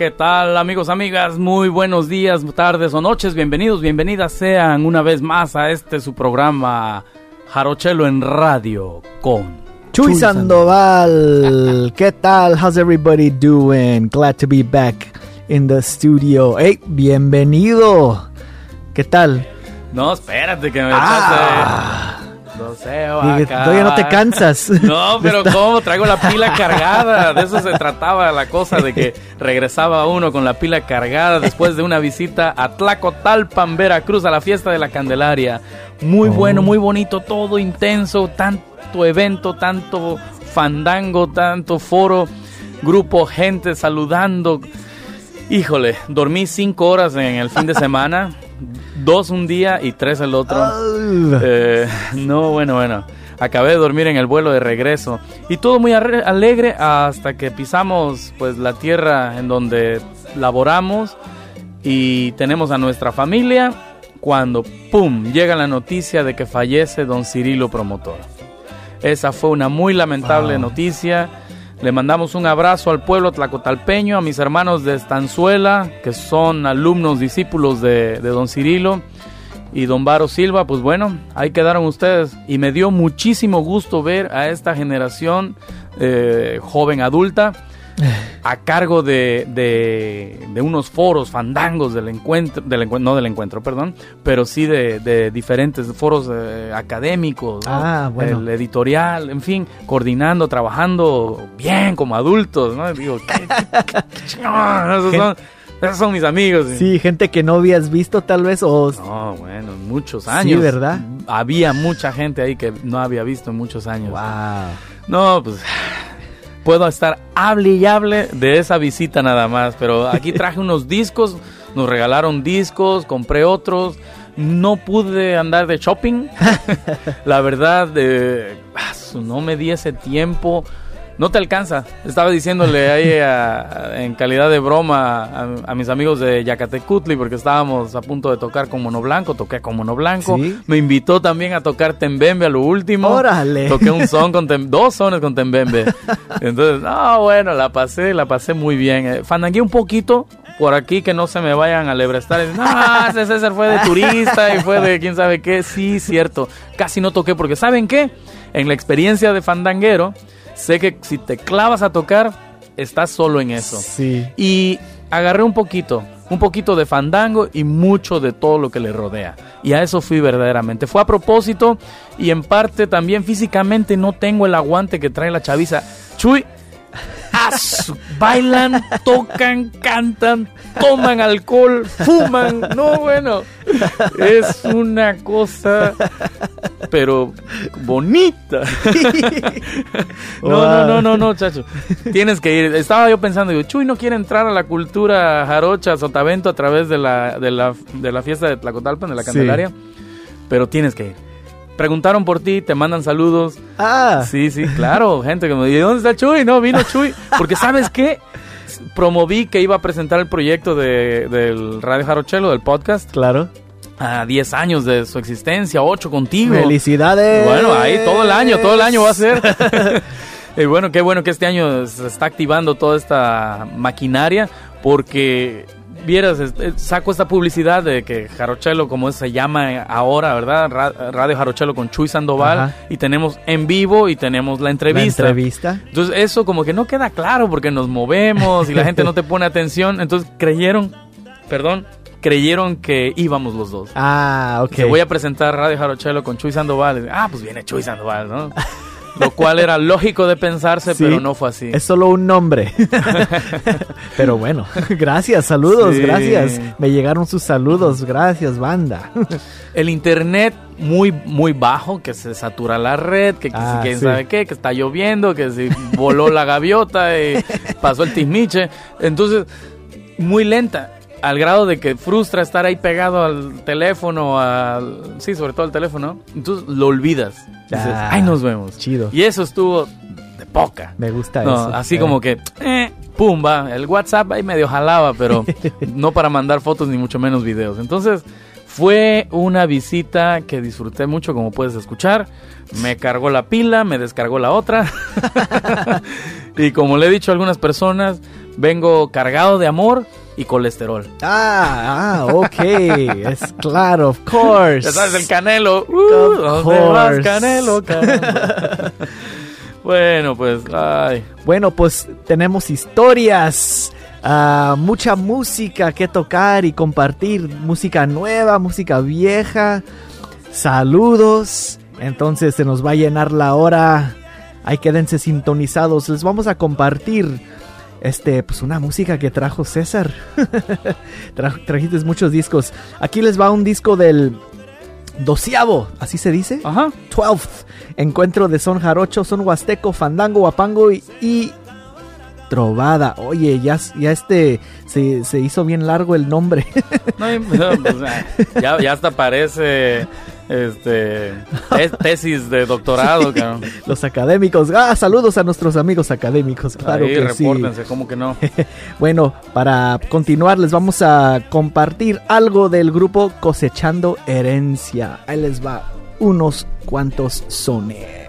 ¿qué tal amigos, amigas? Muy buenos días, tardes o noches. Bienvenidos, bienvenidas sean una vez más a este su programa Jarochelo en Radio con Chuy Sandoval. ¿Qué tal? How's everybody doing? Glad to be back in the studio. Hey, bienvenido. ¿Qué tal? No, espérate que me Ah. No sé, Todavía no te cansas. No, pero ¿cómo? Traigo la pila cargada. De eso se trataba la cosa, de que regresaba uno con la pila cargada después de una visita a Tlacotalpan, Veracruz, a la fiesta de la Candelaria. Muy Oh. bueno, muy bonito, todo intenso, tanto evento, tanto fandango, tanto foro, grupo, gente saludando. Híjole, dormí cinco horas en el fin de semana, dos un día y tres el otro. Eh, no, bueno, bueno. Acabé de dormir en el vuelo de regreso y todo muy alegre hasta que pisamos pues la tierra en donde laboramos y tenemos a nuestra familia cuando pum llega la noticia de que fallece don Cirilo Promotor. Esa fue una muy lamentable Wow. noticia. Le mandamos un abrazo al pueblo tlacotalpeño, a mis hermanos de Estanzuela, que son alumnos, discípulos de, don Cirilo y don Varo Silva, pues bueno, ahí quedaron ustedes. Y me dio muchísimo gusto ver a esta generación eh, joven adulta a cargo de, de- de unos foros fandangos del encuentro, del encuent- no del encuentro, perdón, pero sí de, de diferentes foros eh, académicos, ¿no? Ah, bueno. el editorial, en fin, coordinando, trabajando bien como adultos, ¿no? Digo, qué- qué- qué chingón, esos, son, esos son mis amigos. Sí, gente que no habías visto tal vez o... No, bueno, muchos Sí, años. ¿verdad? Había mucha gente ahí que no había visto en muchos años. Wow. No, pues puedo estar hable y hable de esa visita nada más, pero aquí traje unos discos, nos regalaron discos, compré otros, no pude andar de shopping, la verdad, eh, ah, no me di ese tiempo. No te alcanza. Estaba diciéndole ahí a- en calidad de broma a, a mis amigos de Yacatecutli porque estábamos a punto de tocar con Mono Blanco. Toqué con Mono Blanco. Sí. Me invitó también a tocar Tembembe a lo último. Órale. Toqué un son con Tem- dos sones con Tembembe. Entonces, no, bueno, la pasé, la pasé muy bien. Eh, fandangué un poquito por aquí que no se me vayan a lebrestar. No, ese César fue de turista y fue de quién sabe qué. Sí, cierto. Casi no toqué porque, ¿saben qué? En la experiencia de fandanguero, sé que si te clavas a tocar, estás solo en eso. Sí. Y agarré un poquito, un poquito de fandango y mucho de todo lo que le rodea. Y a eso fui verdaderamente. Fue a propósito y en parte también físicamente no tengo el aguante que trae la chaviza. Chuy, bailan, tocan, cantan, toman alcohol, fuman. No, bueno, es una cosa, pero bonita. No, no, no, no, no, chacho. Tienes que ir. Estaba yo pensando, digo, Chuy no quiere entrar a la cultura jarocha, sotavento a través de la, de la, de la fiesta de Tlacotalpan, de la Sí. Candelaria. Pero tienes que ir. Preguntaron por ti, te mandan saludos. Ah. Sí, sí, claro. Gente que me dice, ¿dónde está Chuy? No, vino Chuy. Porque, ¿sabes qué? Promoví que iba a presentar el proyecto de, del Radio Jarochelo, del podcast, Claro. a 10 años de su existencia, 8 contigo. Felicidades. Bueno, ahí todo el año, todo el año va a ser. y bueno, qué bueno que este año se está activando toda esta maquinaria porque vieras, saco esta publicidad de que Jarochelo, como se llama ahora, ¿verdad? Ra- Radio Jarochelo con Chuy Sandoval Ajá. y tenemos en vivo y tenemos la La entrevista. entrevista. Entonces eso como que no queda claro porque nos movemos y la gente no te pone atención. Entonces creyeron, perdón, creyeron que íbamos los dos. Ah, ok. Que voy a presentar Radio Jarochelo con Chuy Sandoval. Ah, pues viene Chuy Sandoval, ¿no? Lo cual era lógico de pensarse, Sí. pero no fue así. Es solo un nombre. Pero bueno, gracias, saludos, Sí. gracias. Me llegaron sus saludos, gracias, banda. El internet muy muy bajo, que se satura la red, que, Ah, quién sí. sabe qué, que está lloviendo, que si voló la gaviota y pasó el tismiche. Entonces, muy lenta. Al grado de que frustra estar ahí pegado al teléfono, al, sí, sobre todo al teléfono. Entonces lo olvidas. Dices, Ah, ay, nos vemos. chido. Y eso estuvo de poca. Me gusta No, eso. así Eh, como que, eh, pum, va. El WhatsApp ahí medio jalaba, pero no para mandar fotos ni mucho menos videos. Entonces, fue una visita que disfruté mucho, como puedes escuchar. Me cargó la pila, me descargó la otra. y como le he dicho a algunas personas, vengo cargado de amor y colesterol. Ah, ah, ok. es claro, of course. Ya sabes, el canelo. Uh, Of ¿dónde vas, course. canelo, caramba? bueno, pues, ay. Bueno, pues tenemos historias, ah, mucha música que tocar y compartir, música nueva, música vieja, saludos. Entonces se nos va a llenar la hora. Ahí quédense sintonizados. Les vamos a compartir este, pues una música que trajo César. Tra- trajiste muchos discos. Aquí les va un disco del doceavo, así se dice. Ajá. 12th encuentro de son jarocho, son huasteco, fandango, guapango y, y trovada. Oye, ya, ya este se, se hizo bien largo el nombre. No, pues, ya, ya hasta parece este es- tesis de doctorado, cabrón. Los académicos. Ah, saludos a nuestros amigos académicos. Claro Ahí, que sí. ¿cómo que no? Bueno, para continuar les vamos a compartir algo del grupo Cosechando Herencia. Ahí les va unos cuantos sones.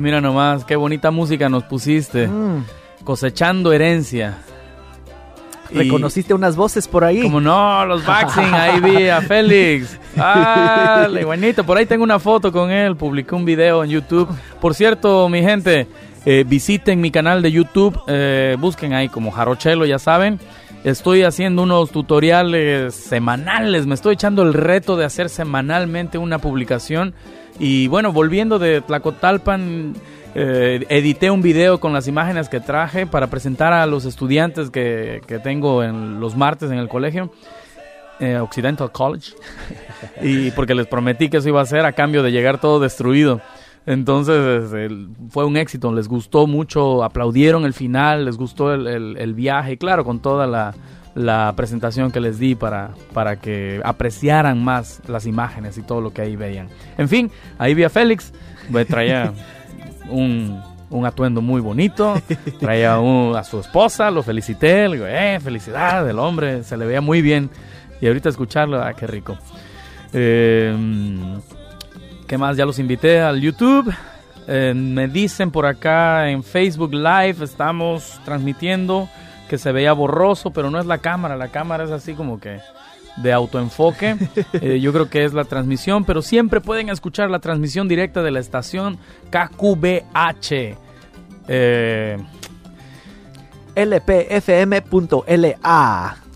Mira nomás, qué bonita música nos pusiste. Mm. Cosechando herencia. Y- ¿Reconociste unas voces por ahí? Como no, los Baxing, ahí vi a Félix. Ah, buenito, por ahí tengo una foto con él, publiqué un video en YouTube. Por cierto, mi gente, eh, visiten mi canal de YouTube, eh, busquen ahí como Jarochelo, ya saben. Estoy haciendo unos tutoriales semanales, me estoy echando el reto de hacer semanalmente una publicación. Y bueno, volviendo de Tlacotalpan, eh, edité un video con las imágenes que traje para presentar a los estudiantes que, que tengo en los martes en el colegio. eh, Occidental College. y porque les prometí que eso iba a ser a cambio de llegar todo destruido. Entonces el- fue un éxito, les gustó mucho, aplaudieron el final, les gustó el, el- el viaje, claro, con toda la, la presentación que les di para, para que apreciaran más las imágenes y todo lo que ahí veían. En fin, ahí vi a Félix, me traía un, un atuendo muy bonito, traía un- a su esposa, lo felicité, le digo, eh, felicidad, el hombre, se le veía muy bien. Y ahorita escucharlo, ah, qué rico. Eh, ¿Qué más? Ya los invité al YouTube. Eh, me dicen por acá en Facebook Live, estamos transmitiendo que se veía borroso, pero no es la cámara, la cámara es así como que de autoenfoque. Eh, yo creo que es la transmisión, pero siempre pueden escuchar la transmisión directa de la estación KQBH. Eh, lpfm.la.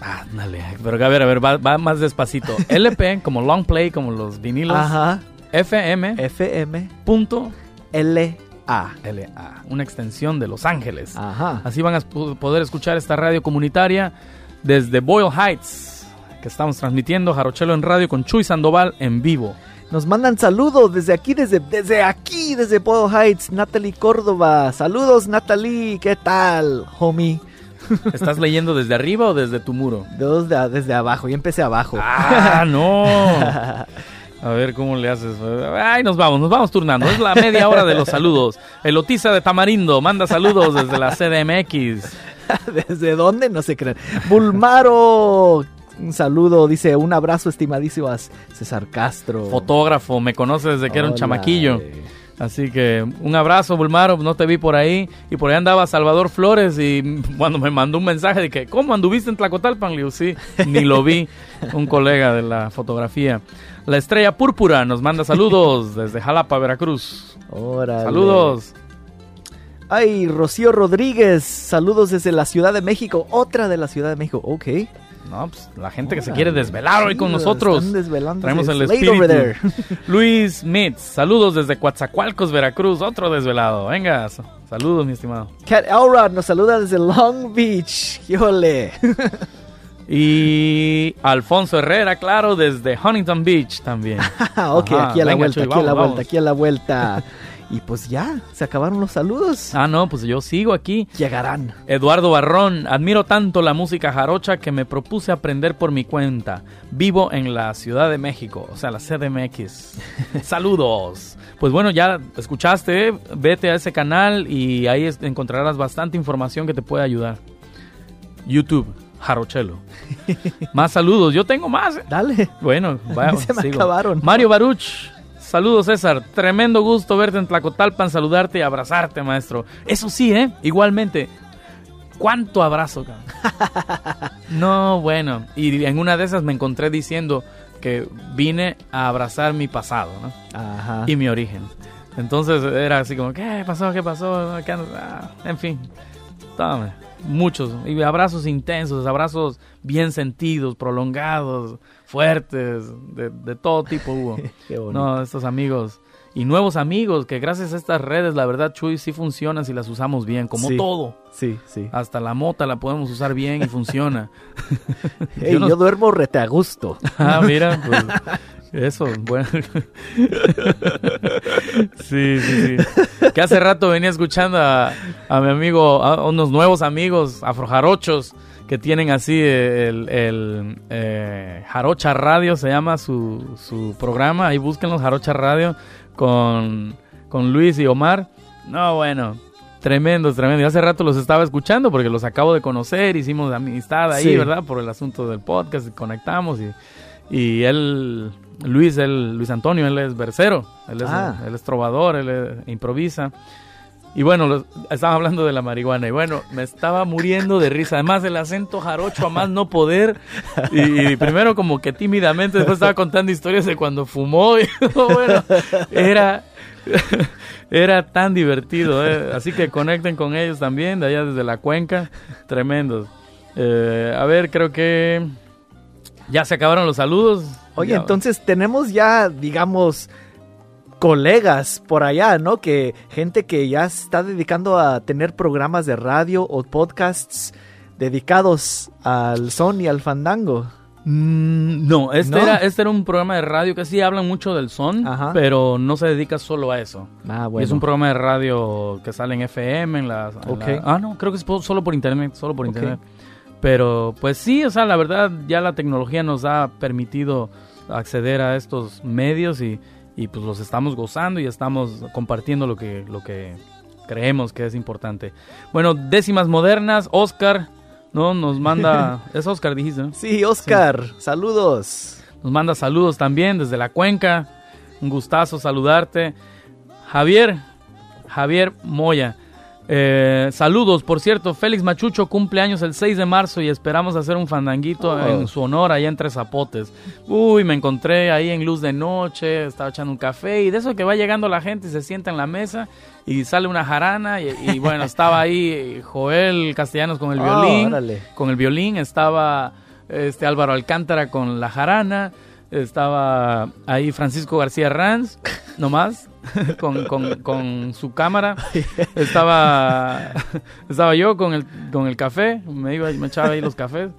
ándale, pero a ver, a ver, va, va más despacito. LP, como long play, como los vinilos. Ajá. FM. FM. punto LA. LA, una extensión de Los Ángeles. Ajá. Así van a poder escuchar esta radio comunitaria desde Boyle Heights, que estamos transmitiendo Jarochelo en radio con Chuy Sandoval en vivo. Nos mandan saludos desde aquí, desde, desde aquí, desde Pueblo Heights. Natalie Córdoba. Saludos, Natalie. ¿Qué tal, homie? ¿Estás leyendo desde arriba o desde tu muro? Dos de- desde abajo. Yo empecé abajo. Ah, no. A ver cómo le haces. Ay, nos vamos, nos vamos turnando. Es la media hora de los saludos. Elotiza de Tamarindo manda saludos desde la CDMX. ¿Desde dónde? No se creen. Bulmaro. Un saludo, dice, un abrazo estimadísimo a César Castro. Fotógrafo, me conoce desde que era un chamaquillo. Así que un abrazo, Bulmaro, no te vi por ahí. Y por ahí andaba Salvador Flores y cuando me mandó un mensaje de que, ¿cómo anduviste en Tlacotalpan? Le digo, sí, ni lo vi. Un colega de la fotografía. La Estrella Púrpura nos manda saludos desde Jalapa, Veracruz. Órale. Saludos. Ay, Rocío Rodríguez, saludos desde la Ciudad de México, otra de la Ciudad de México, ok. No, pues la gente que se quiere desvelar hoy con nosotros. Traemos el espíritu. Luis Mitz, saludos desde Coatzacoalcos, Veracruz, otro desvelado. Venga, saludos, mi estimado. Cat Elrod nos saluda desde Long Beach, ¡Híjole! Y Alfonso Herrera, claro, desde Huntington Beach también. ok, Ajá, aquí a la venga, vuelta, Chuy, aquí a la vuelta, aquí a la vuelta. Y pues ya, se acabaron los saludos. Ah, no, pues yo sigo aquí. Llegarán. Eduardo Barrón, admiro tanto la música jarocha que me propuse aprender por mi cuenta. Vivo en la Ciudad de México, o sea, la CDMX. Saludos. Pues bueno, ya escuchaste, vete a ese canal y ahí encontrarás bastante información que te puede ayudar. YouTube, Jarochelo. Más saludos, yo tengo más. ¿eh? Dale. Bueno, vaya, Se me sigo. acabaron. Mario Baruch. Saludos, César. Tremendo gusto verte en Tlacotalpan, saludarte y abrazarte, maestro. Eso sí, ¿eh? Igualmente. ¿Cuánto abrazo, cabrón? No, bueno. Y en una de esas me encontré diciendo que vine a abrazar mi pasado, ¿no? Ajá. Y mi origen. Entonces era así como, ¿qué pasó? ¿Qué pasó? ¿Qué? Ah, en fin. Tome. Muchos. Y abrazos intensos, abrazos bien sentidos, prolongados, fuertes, de, de todo tipo hubo. Qué bonito. No, estos amigos. Y nuevos amigos que gracias a estas redes, la verdad, Chuy, sí funcionan si las usamos bien, como Sí. todo. Sí, sí. Hasta la mota la podemos usar bien y funciona. Ey, yo no- yo duermo rete a gusto. Ah, mira, pues eso, bueno. Sí, sí, sí. Que hace rato venía escuchando a, a mi amigo, a unos nuevos amigos afrojarochos que tienen así el, el, eh, Jarocha Radio, se llama su, su programa. Ahí búsquenlo, Jarocha Radio, con, con Luis y Omar. No, bueno, Tremendos, tremendos. Y hace rato los estaba escuchando porque los acabo de conocer, hicimos amistad ahí, Sí. ¿verdad? Por el asunto del podcast, conectamos y, Y él, Luis, él, Luis Antonio, él es versero, él es, Ah. él es trovador, él eh, improvisa. Y bueno, lo- estaba hablando de la marihuana y bueno, me estaba muriendo de risa. Además, el acento jarocho a más no poder. Y, y primero como que tímidamente, después estaba contando historias de cuando fumó. Y bueno, era, era tan divertido. ¿eh? Así que conecten con ellos también, de allá desde la cuenca. Tremendos. Eh, a ver, creo que ya se acabaron los saludos. Oye, Ya- entonces tenemos ya, digamos, colegas por allá, ¿no? Que gente que ya está dedicando a tener programas de radio o podcasts dedicados al son y al fandango. Mm, no, este, ¿No? Era, este era un programa de radio que sí hablan mucho del son, Ajá. pero no se dedica solo a eso. Ah, Y es un programa de radio que sale en FM, en la... en Ok. la- ah, no, creo que es solo por internet, solo por internet. Pero pues sí, o sea, la verdad ya la tecnología nos ha permitido acceder a estos medios y, y, pues los estamos gozando y estamos compartiendo lo que, lo que creemos que es importante. Bueno, décimas modernas, Oscar, ¿no? Nos manda... es Oscar, dijiste, ¿no? Sí, Oscar, saludos. Nos manda saludos también desde la cuenca. Un gustazo saludarte. Javier, Javier Moya. Eh, saludos, por cierto, Félix Machucho cumple años el 6 de marzo y esperamos hacer un fandanguito Oh. en su honor allá entre Zapotes. Uy, me encontré ahí en luz de noche, estaba echando un café y de eso que va llegando la gente y se sienta en la mesa y sale una jarana y, y bueno, estaba ahí Joel Castellanos con el Ah, violín órale. con el violín, estaba este Álvaro Alcántara con la jarana, estaba ahí Francisco García Ranz, nomás, con, con, con su cámara, estaba, estaba yo con el, con el café, me, iba, me echaba ahí los cafés,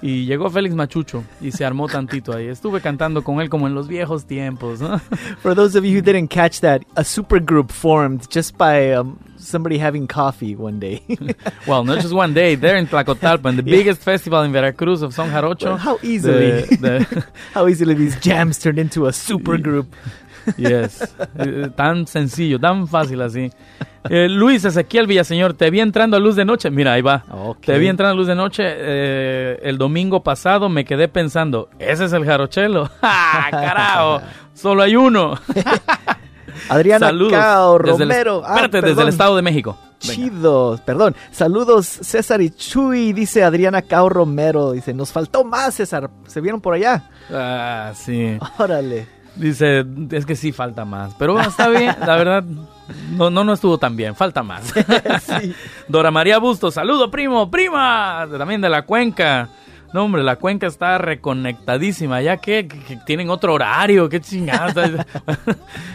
y llegó Félix Machucho y se armó tantito ahí. Estuve cantando con él como en los viejos tiempos, ¿no? For those of you who didn't catch that, a supergroup formed just by um, somebody having coffee one day. Well, not just one day, They're in Tlacotalpan, the biggest festival in Veracruz of Son Jarocho. Well, how easily, the- the- how easily these jams turned into a supergroup. Yes. Eh, tan sencillo, tan fácil así. Eh, Luis Ezequiel Villaseñor, te vi entrando a luz de noche. Mira, ahí va. Ok. Te vi entrando a luz de noche. eh, el domingo pasado me quedé pensando, ese es el jarochelo. ¡Ja! ¡Carajo! Solo hay uno. Adriana Saludos. Cao Desde el- Romero. Ah, espérate, desde el. Estado de México. Venga. Chido, perdón. Saludos, César y Chuy, dice Adriana Cao Romero. Dice, nos faltó más, César. ¿Se vieron por allá? Ah, sí. Órale. Dice, es que sí falta más. Pero bueno, está bien, la verdad. No, no, no estuvo tan bien, falta más. Sí. Dora María Busto, saludo primo, prima, también de la cuenca. No, hombre, la cuenca está reconectadísima, ya que, tienen otro horario, qué chingada.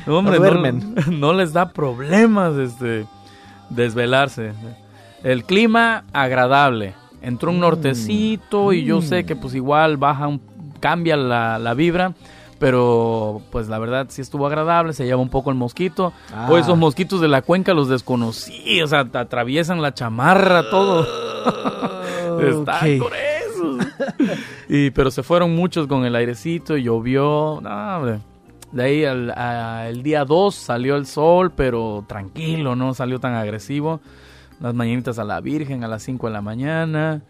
no, hombre, No no, duermen. no les da problemas este desvelarse. El clima agradable. Entró un Mm. nortecito y yo sé que pues igual baja un, cambia la, la vibra. Pero pues la verdad sí estuvo agradable, se lleva un poco el mosquito. Ah. O esos mosquitos de la cuenca los desconocí, o sea, te atraviesan la chamarra, todo. Gruesos. y, pero se fueron muchos con el airecito, llovió. No, hombre. De ahí al, a- el día 2 salió el sol, pero tranquilo, no salió tan agresivo. Las mañanitas a la Virgen a las 5 de la mañana.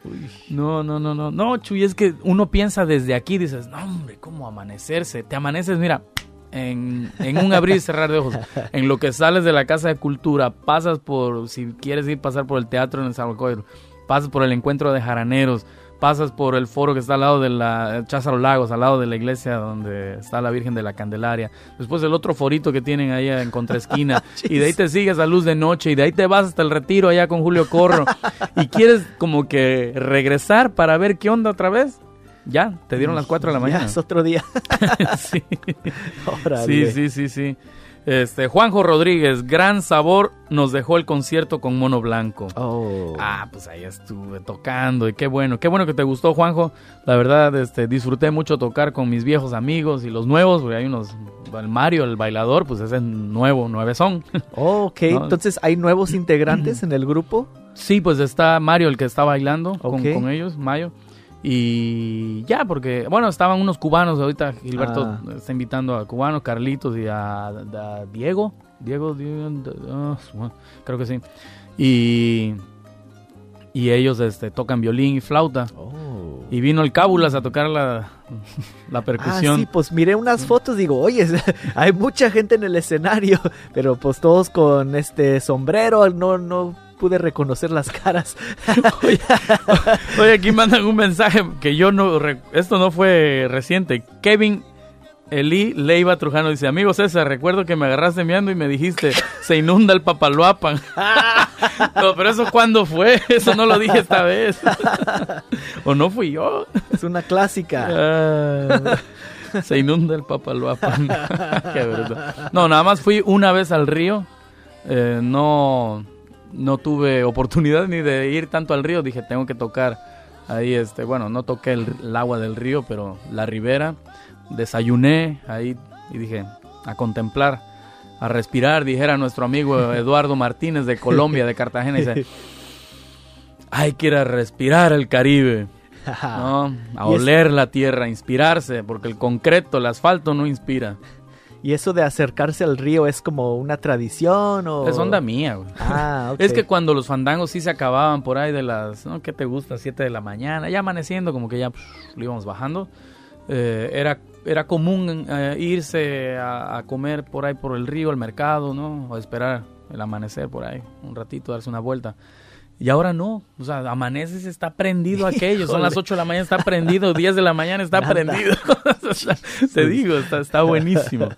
No, no, no, no. No, Chuy, es que uno piensa desde aquí, dices, no, hombre, ¿cómo amanecerse? Te amaneces, mira, en, en un abrir y cerrar de ojos. En lo que sales de la Casa de Cultura, pasas por, si quieres ir pasar por el teatro en el Salvacoiro, pasas por el encuentro de jaraneros, pasas por el foro que está al lado de la Cházaro Lagos, al lado de la iglesia donde está la Virgen de la Candelaria. Después el otro forito que tienen ahí en contraesquina. y de ahí te sigues a luz de noche y de ahí te vas hasta el retiro allá con Julio Corro. y quieres como que regresar para ver qué onda otra vez. Ya, te dieron las 4 de la Ya mañana. es otro día. sí. Órale. Sí, sí, sí, sí. Este, Juanjo Rodríguez, gran sabor, nos dejó el concierto con Mono Blanco. Oh. Ah, pues ahí estuve tocando y qué bueno, qué bueno que te gustó, Juanjo. La verdad, este, disfruté mucho tocar con mis viejos amigos y los nuevos, porque hay unos, el Mario, el bailador, pues ese es nuevo, nueve son. Oh, ok, No. entonces hay nuevos integrantes en el grupo. sí, pues está Mario el que está bailando con, con ellos, Mayo. Y ya, porque, bueno, estaban unos cubanos, ahorita Gilberto Ah. está invitando a cubanos, Carlitos y a, a Diego. Diego, Diego, su- creo que sí. Y, y ellos este, tocan violín y flauta. Oh. Y vino el Cábulas a tocar la, la percusión. Ah, sí, pues miré unas fotos, digo, oye, hay mucha gente en el escenario, pero pues todos con este sombrero, no, no pude reconocer las caras. oye, oye, aquí mandan un mensaje que yo no, esto no fue reciente. Kevin Eli Leiva Trujano dice, amigo César, recuerdo que me agarraste meando y me dijiste, se inunda el papaloapan. no, pero eso cuándo fue, eso no lo dije esta vez. o no fui yo. es una clásica. Ah, se inunda el papaloapan. Qué verdad. No, nada más fui una vez al río. Eh, no, no tuve oportunidad ni de ir tanto al río. Dije, tengo que tocar ahí, este, bueno, no toqué el, el agua del río, pero la ribera. Desayuné ahí y dije, a contemplar, a respirar, dijera nuestro amigo Eduardo Martínez de Colombia, de Cartagena. Dice, hay que ir a respirar el Caribe. ¿no? A oler la tierra, a inspirarse, porque el concreto, el asfalto no inspira. ¿Y eso de acercarse al río es como una tradición o...? Es onda mía, güey. Ah, ok. Es que cuando los fandangos sí se acababan por ahí de las, ¿no? ¿Qué te gusta? 7 de la mañana, ya amaneciendo, como que ya pff, lo íbamos bajando. eh, era, era común eh, irse a, a comer por ahí por el río, al mercado, ¿no? O esperar el amanecer por ahí, un ratito, darse una vuelta. Y ahora no, o sea, amaneces, está prendido aquello, son las Híjole. 8 de la mañana, está prendido, 10 de la mañana está Nada. prendido. O sea, Te digo, está, está buenísimo.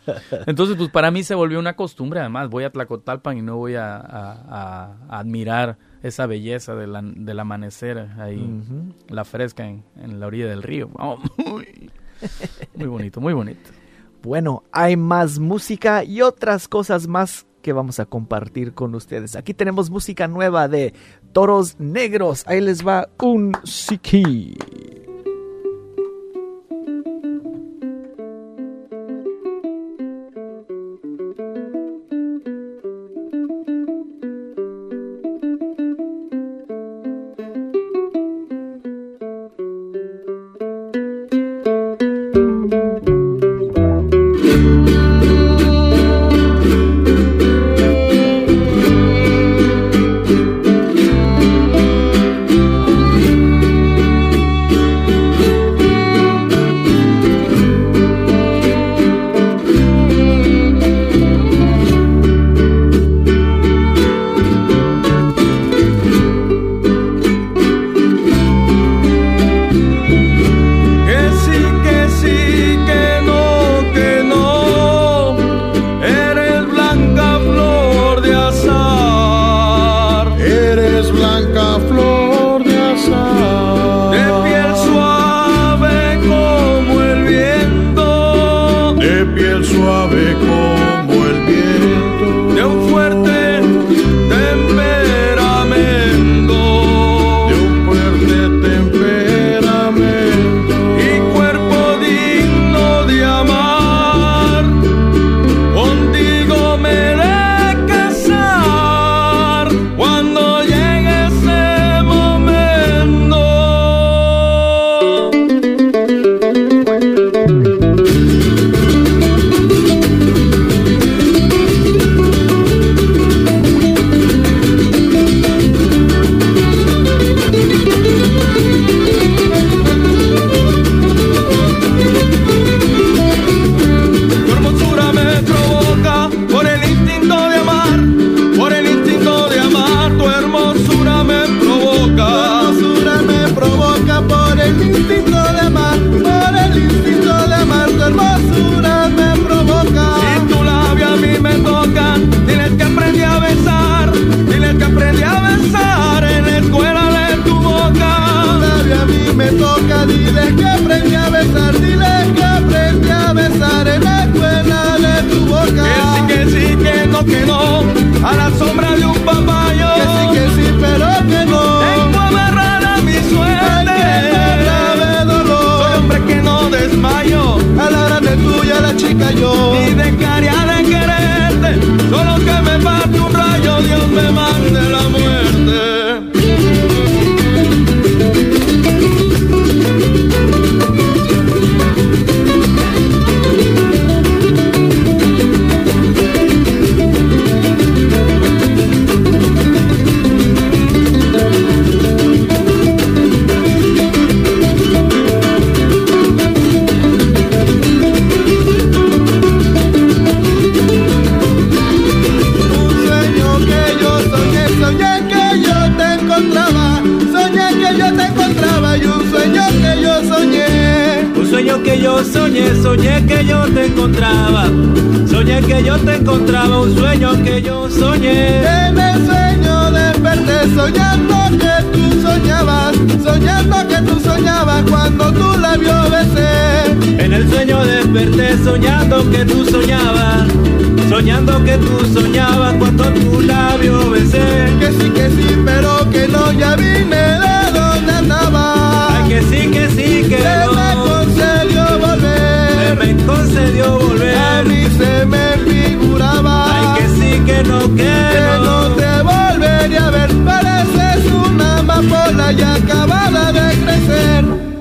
Entonces, pues para mí se volvió una costumbre, además, voy a Tlacotalpan y no voy a, a- a admirar esa belleza del, an- del amanecer ahí, la fresca en, en la orilla del río. Oh, muy, muy bonito, muy bonito. Bueno, hay más música y otras cosas más que vamos a compartir con ustedes. Aquí tenemos música nueva de Toros Negros. Ahí les va un siki. Encontraba. Soñé que yo te encontraba, un sueño que yo soñé. En el sueño desperté, soñando que tú soñabas. Soñando que tú soñabas cuando tu labio besé. En el sueño desperté, soñando que tú soñabas. Soñando que tú soñabas cuando tu labio besé. Que sí, que sí, pero que no, ya vine de donde andaba. Ay, que sí, que sí, que no. Concedió volver. A mí se me figuraba. Ay, que sí, que no, que que no no. te volvería a ver. Pareces una amapola ya acabada de crecer.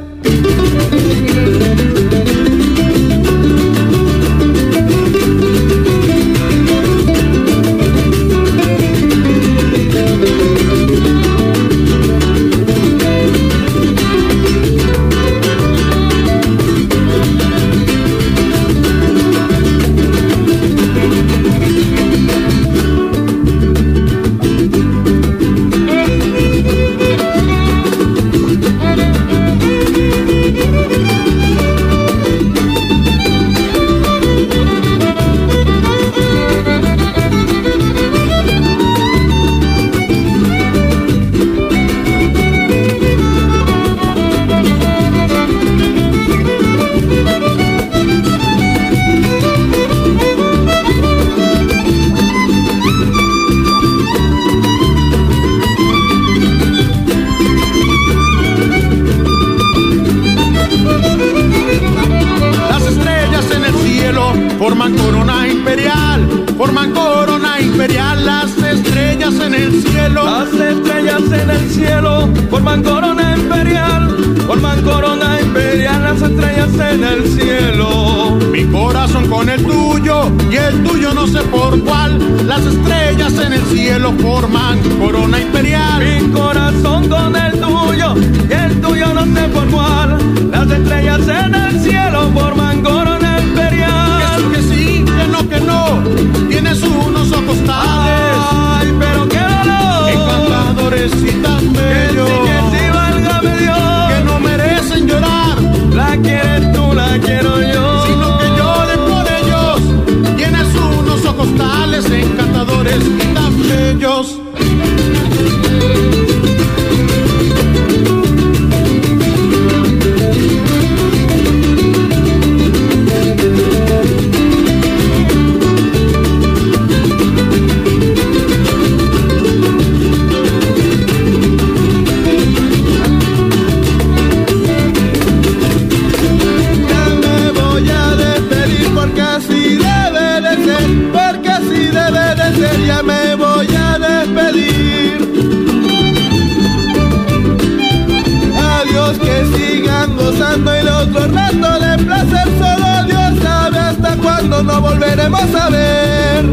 Nos volveremos a ver.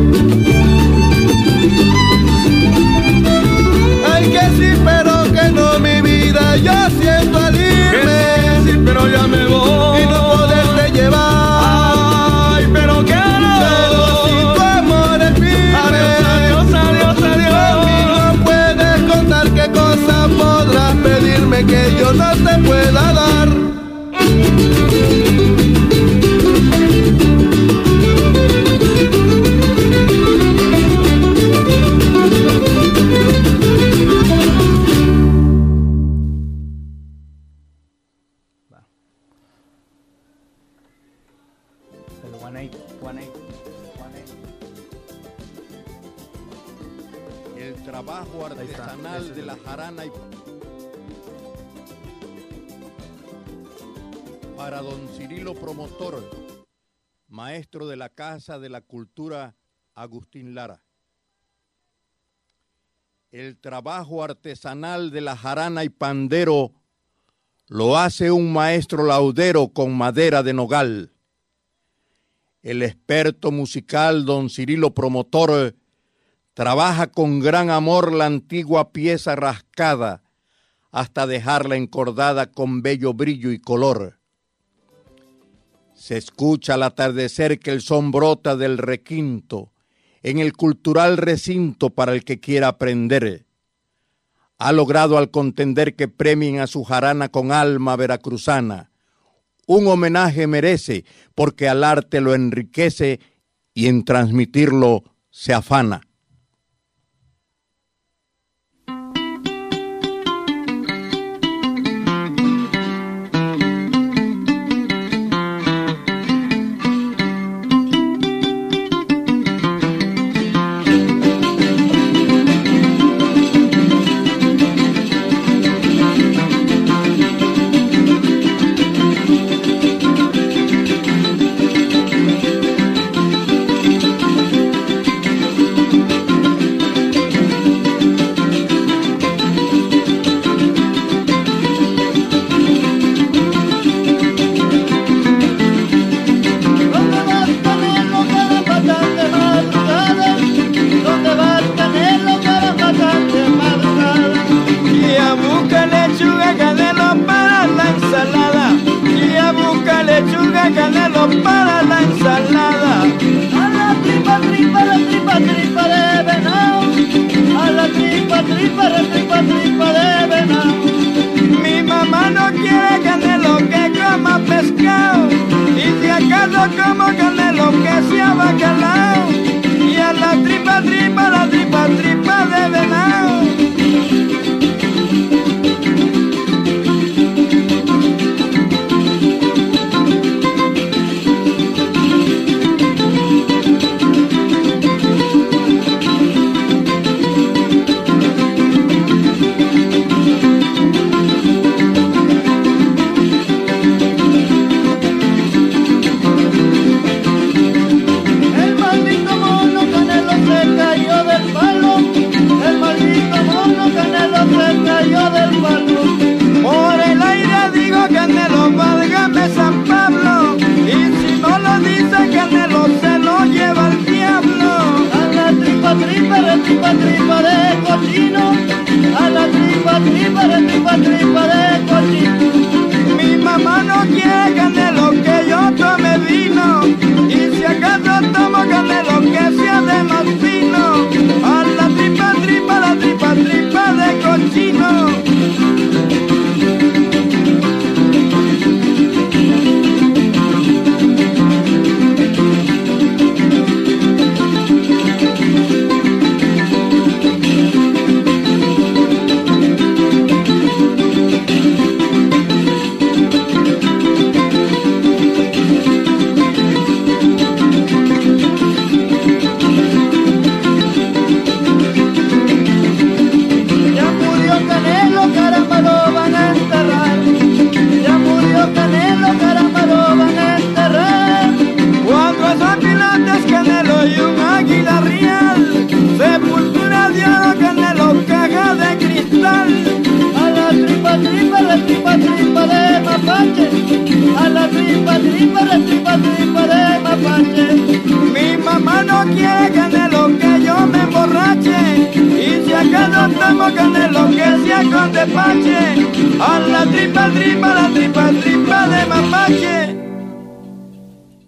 Ay, que sí, Casa de la Cultura Agustín Lara. El trabajo artesanal de la jarana y pandero lo hace un maestro laudero con madera de nogal. El experto musical don Cirilo Promotor trabaja con gran amor la antigua pieza rascada hasta dejarla encordada con bello brillo y color. Se escucha al atardecer que el son brota del requinto en el cultural recinto para el que quiera aprender. Ha logrado al contender que premien a su jarana con alma veracruzana un homenaje merece, porque al arte lo enriquece y en transmitirlo se afana. para la ensalada. A la tripa, tripa, la tripa, tripa de venado. A la tripa, tripa, la tripa, tripa de venado. Mi mamá no quiere canelo que coma pescado. Y si acaso como canelo que sea bacalao. Y a la tripa, tripa, la tripa, tripa de venado.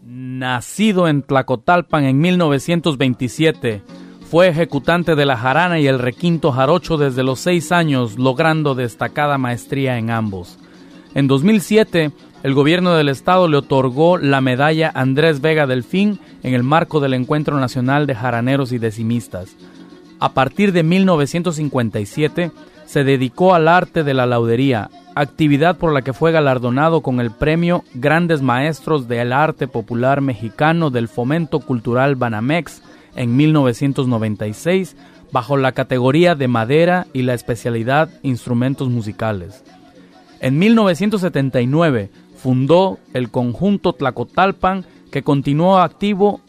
Nacido en Tlacotalpan en 1927, fue ejecutante de la jarana y el requinto jarocho desde los seis años, logrando destacada maestría en ambos. En 2007, el gobierno del estado le otorgó la medalla Andrés Vega Delfín en el marco del Encuentro Nacional de Jaraneros y Decimistas. A partir de 1957, se dedicó al arte de la laudería, actividad por la que fue galardonado con el premio Grandes Maestros del Arte Popular Mexicano del Fomento Cultural Banamex en 1996 bajo la categoría de madera y la especialidad instrumentos musicales. En 1979 fundó el conjunto Tlacotalpan que continuó activo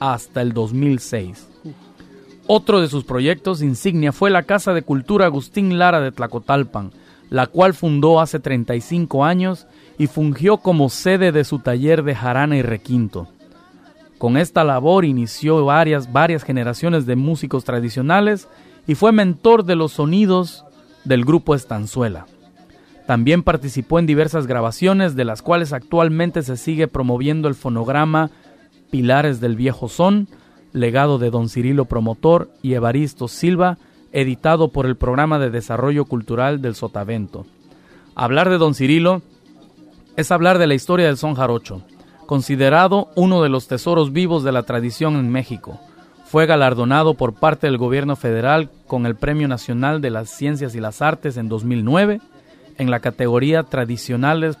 hasta el 2006. Otro de sus proyectos insignia fue la Casa de Cultura Agustín Lara de Tlacotalpan, la cual fundó hace 35 años y fungió como sede de su taller de jarana y requinto. Con esta labor inició varias, varias generaciones de músicos tradicionales y fue mentor de los sonidos del grupo Estanzuela. También participó en diversas grabaciones de las cuales actualmente se sigue promoviendo el fonograma Pilares del Viejo Son, legado de don Cirilo Promotor y Evaristo Silva, editado por el Programa de Desarrollo Cultural del Sotavento. Hablar de don Cirilo es hablar de la historia del son jarocho, considerado uno de los tesoros vivos de la tradición en México. Fue galardonado por parte del gobierno federal con el Premio Nacional de las Ciencias y las Artes en 2009 en la categoría Tradicionales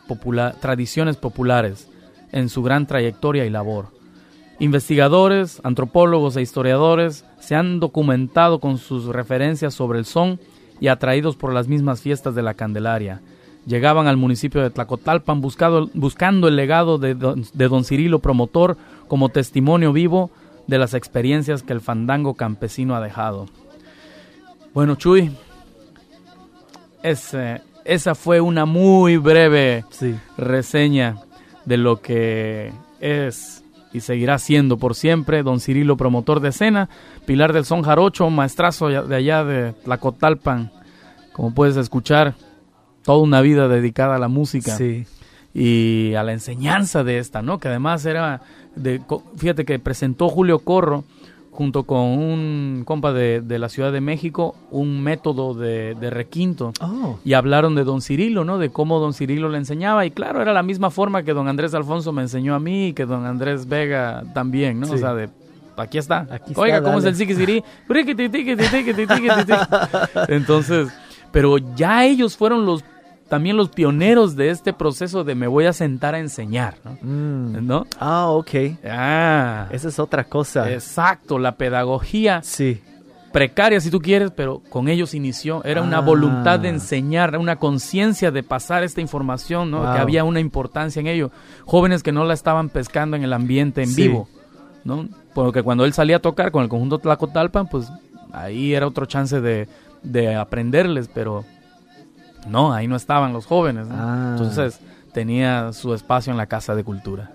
Tradiciones Populares en su gran trayectoria y labor. Investigadores, antropólogos e historiadores se han documentado con sus referencias sobre el son y atraídos por las mismas fiestas de la Candelaria. Llegaban al municipio de Tlacotalpan buscando el legado de don, Cirilo Promotor como testimonio vivo de las experiencias que el fandango campesino ha dejado. Bueno, Chuy, esa fue una muy breve reseña de lo que es y seguirá siendo por siempre don Cirilo, promotor de escena, pilar del son jarocho, maestrazo de allá de Tlacotalpan, como puedes escuchar, toda una vida dedicada a la música y a la enseñanza de esta, ¿no? Que además era, de, fíjate que presentó Julio Corro junto con un compa de, la Ciudad de México, un método de, requinto. Oh. Y hablaron de don Cirilo, ¿no? De cómo don Cirilo le enseñaba. Y claro, era la misma forma que don Andrés Alfonso me enseñó a mí y que don Andrés Vega también, ¿no? O sea, de aquí está. Oiga, ¿cómo es el siquisirí? Entonces, pero ya ellos fueron los también los pioneros de este proceso de me voy a sentar a enseñar, ¿no? Mm. Ah, ok. Ah. Esa es otra cosa. Exacto, la pedagogía. Sí. Precaria, si tú quieres, pero con ellos inició. Era una voluntad de ah. enseñar, una conciencia de pasar esta información, ¿no? Que había una importancia en ello. Jóvenes que no la estaban pescando en el ambiente en vivo, ¿no? Porque cuando él salía a tocar con el conjunto Tlacotalpan, pues ahí era otro chance de, de aprenderles, pero no, ahí no estaban los jóvenes. Ah. Entonces tenía su espacio en la Casa de Cultura.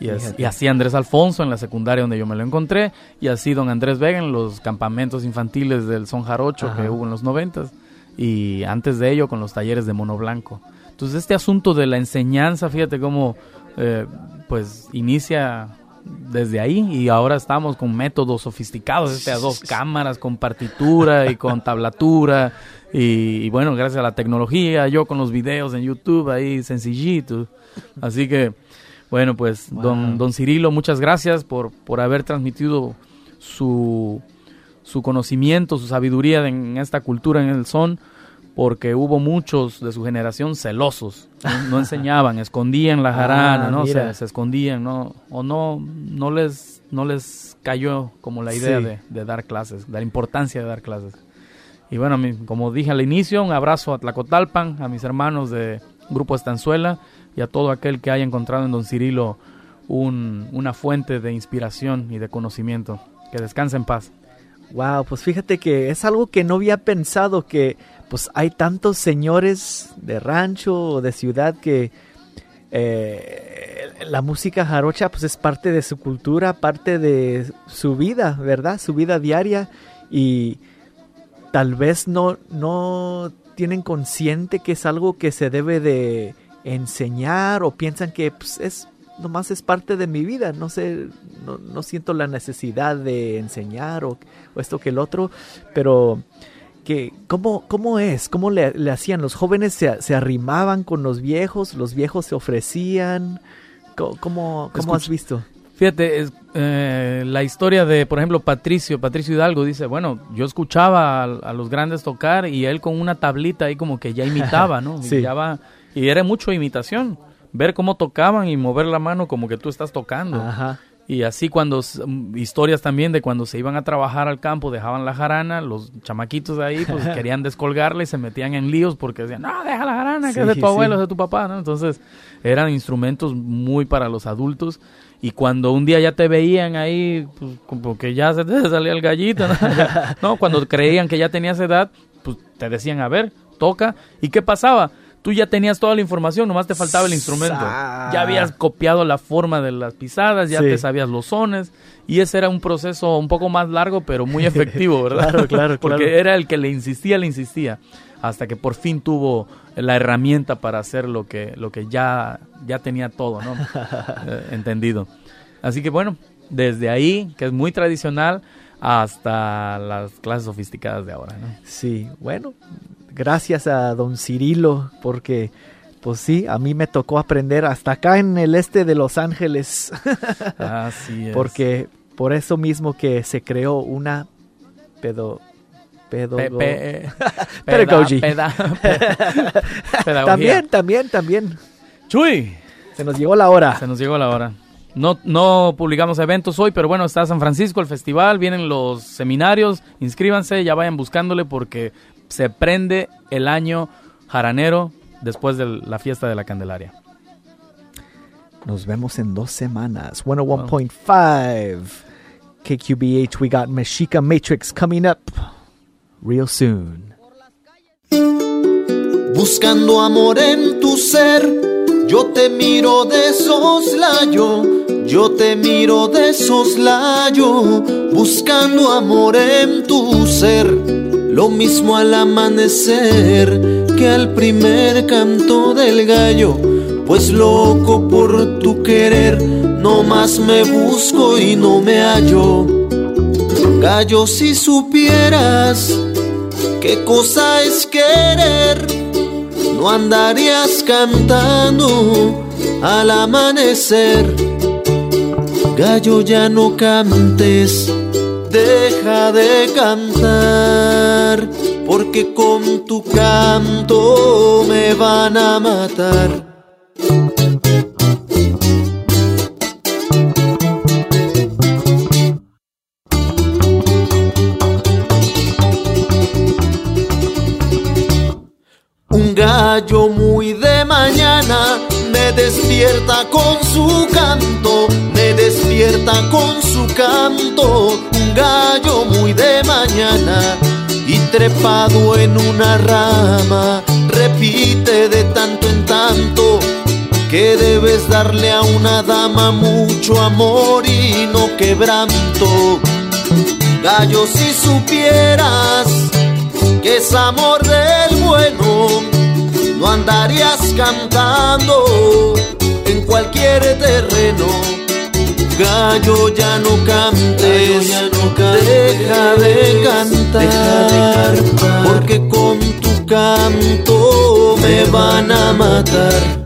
Y, así Andrés Alfonso en la secundaria donde yo me lo encontré, y así don Andrés Vega en los campamentos infantiles del Son Jarocho que hubo en los noventas, y antes de ello con los talleres de Mono Blanco. Entonces este asunto de la enseñanza, fíjate cómo eh, pues inicia desde ahí y ahora estamos con métodos sofisticados, este a dos cámaras con partitura y con tablatura y, bueno, gracias a la tecnología, yo con los videos en YouTube ahí sencillito. Así que, bueno, pues don, don Cirilo, muchas gracias por, por haber transmitido su, su conocimiento, su sabiduría en esta cultura, en el son, porque hubo muchos de su generación celosos, no, enseñaban, escondían la jarana, ah, ¿no? Se, se, escondían, ¿no? O no, no les, no les cayó como la idea de, de dar clases, de la importancia de dar clases. Y bueno, como dije al inicio, un abrazo a Tlacotalpan, a mis hermanos de Grupo Estanzuela y a todo aquel que haya encontrado en Don Cirilo una fuente de inspiración y de conocimiento. Que descanse en paz. Wow, pues fíjate que es algo que no había pensado que pues hay tantos señores de rancho o de ciudad que eh, la música jarocha pues es parte de su cultura, parte de su vida, ¿verdad? Su vida diaria y tal vez no, no tienen consciente que es algo que se debe de enseñar o piensan que pues, es nomás es parte de mi vida, no sé, no, siento la necesidad de enseñar o, esto que el otro, pero que ¿cómo, cómo es? ¿Cómo le, hacían? ¿Los jóvenes se, se, arrimaban con los viejos? ¿Los viejos se ofrecían? ¿Cómo, cómo has visto? Fíjate, eh, la historia de, por ejemplo, Patricio, Patricio Hidalgo dice, bueno, yo escuchaba a, los grandes tocar y él con una tablita ahí como que ya imitaba, ¿no? sí. y era mucho imitación, ver cómo tocaban y mover la mano como que tú estás tocando. Ajá. Y así cuando, mm, historias también de cuando se iban a trabajar al campo, dejaban la jarana, los chamaquitos de ahí pues querían descolgarla y se metían en líos porque decían, no, deja la jarana, que es de tu abuelo, es de tu papá, ¿no? Entonces eran instrumentos muy para los adultos y cuando un día ya te veían ahí, pues como que ya se te salía el gallito, ¿no? Cuando creían que ya tenías edad, pues te decían, a ver, toca. ¿Y qué pasaba? Tú ya tenías toda la información, nomás te faltaba el instrumento. Ya habías copiado la forma de las pisadas, ya te sabías los sones. Y ese era un proceso un poco más largo, pero muy efectivo, ¿verdad? claro, claro, Porque era el que le insistía, le insistía. Hasta que por fin tuvo la herramienta para hacer lo que, lo que ya, ya tenía todo, ¿no? Eh, entendido. Así que bueno, desde ahí, que es muy tradicional, hasta las clases sofisticadas de ahora, ¿no? Sí, bueno, gracias a don Cirilo, porque Pues sí, a mí me tocó aprender hasta acá en el este de Los Ángeles. Así es. Porque por eso mismo que se creó una pedo... pedo Pe- pe- peda- peda- también, también, también. Chuy, Se nos llegó la hora. se nos llegó la hora. No, no publicamos eventos hoy, pero bueno, está San Francisco, el festival, vienen los seminarios, inscríbanse, ya vayan buscándole porque se prende el año jaranero después de la fiesta de la Candelaria. Nos vemos en dos semanas. 101.5 KQBH. We got Mexica Matrix coming up real soon. Buscando amor en tu ser, yo te miro de soslayo, yo te miro de soslayo, buscando amor en tu ser. Lo mismo al amanecer que al primer canto del gallo, pues loco por tu querer, no más me busco y no me hallo. Gallo, si supieras qué cosa es querer, no andarías cantando al amanecer. Gallo, ya no cantes, deja de cantar, porque con tu canto me van a matar. Un gallo muy de mañana me despierta con su canto, me despierta con su canto. Gallo muy de mañana y trepado en una rama, repite de tanto en tanto que debes darle a una dama mucho amor y no quebranto. Gallo, si supieras que es amor del bueno, no andarías cantando en cualquier terreno. Gallo, ya no cantes, deja, de cantar, porque con tu canto me van a matar.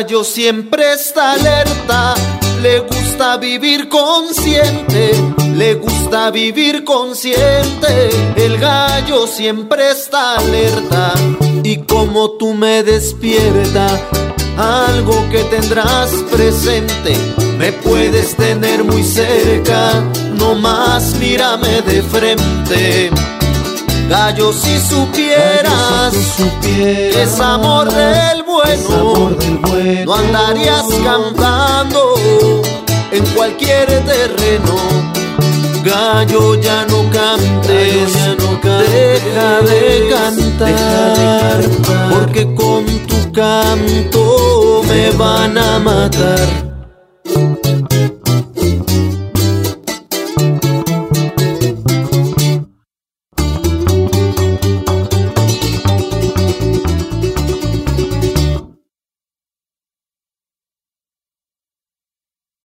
El gallo siempre está alerta, le gusta vivir consciente, le gusta vivir consciente. El gallo siempre está alerta y como tú me despierta, algo que tendrás presente. Me puedes tener muy cerca, no más mírame de frente. Gallo, si supieras que es amor del bueno, no andarías cantando en cualquier terreno. Gallo, ya no cantes, deja de cantar, porque con tu canto me van a matar.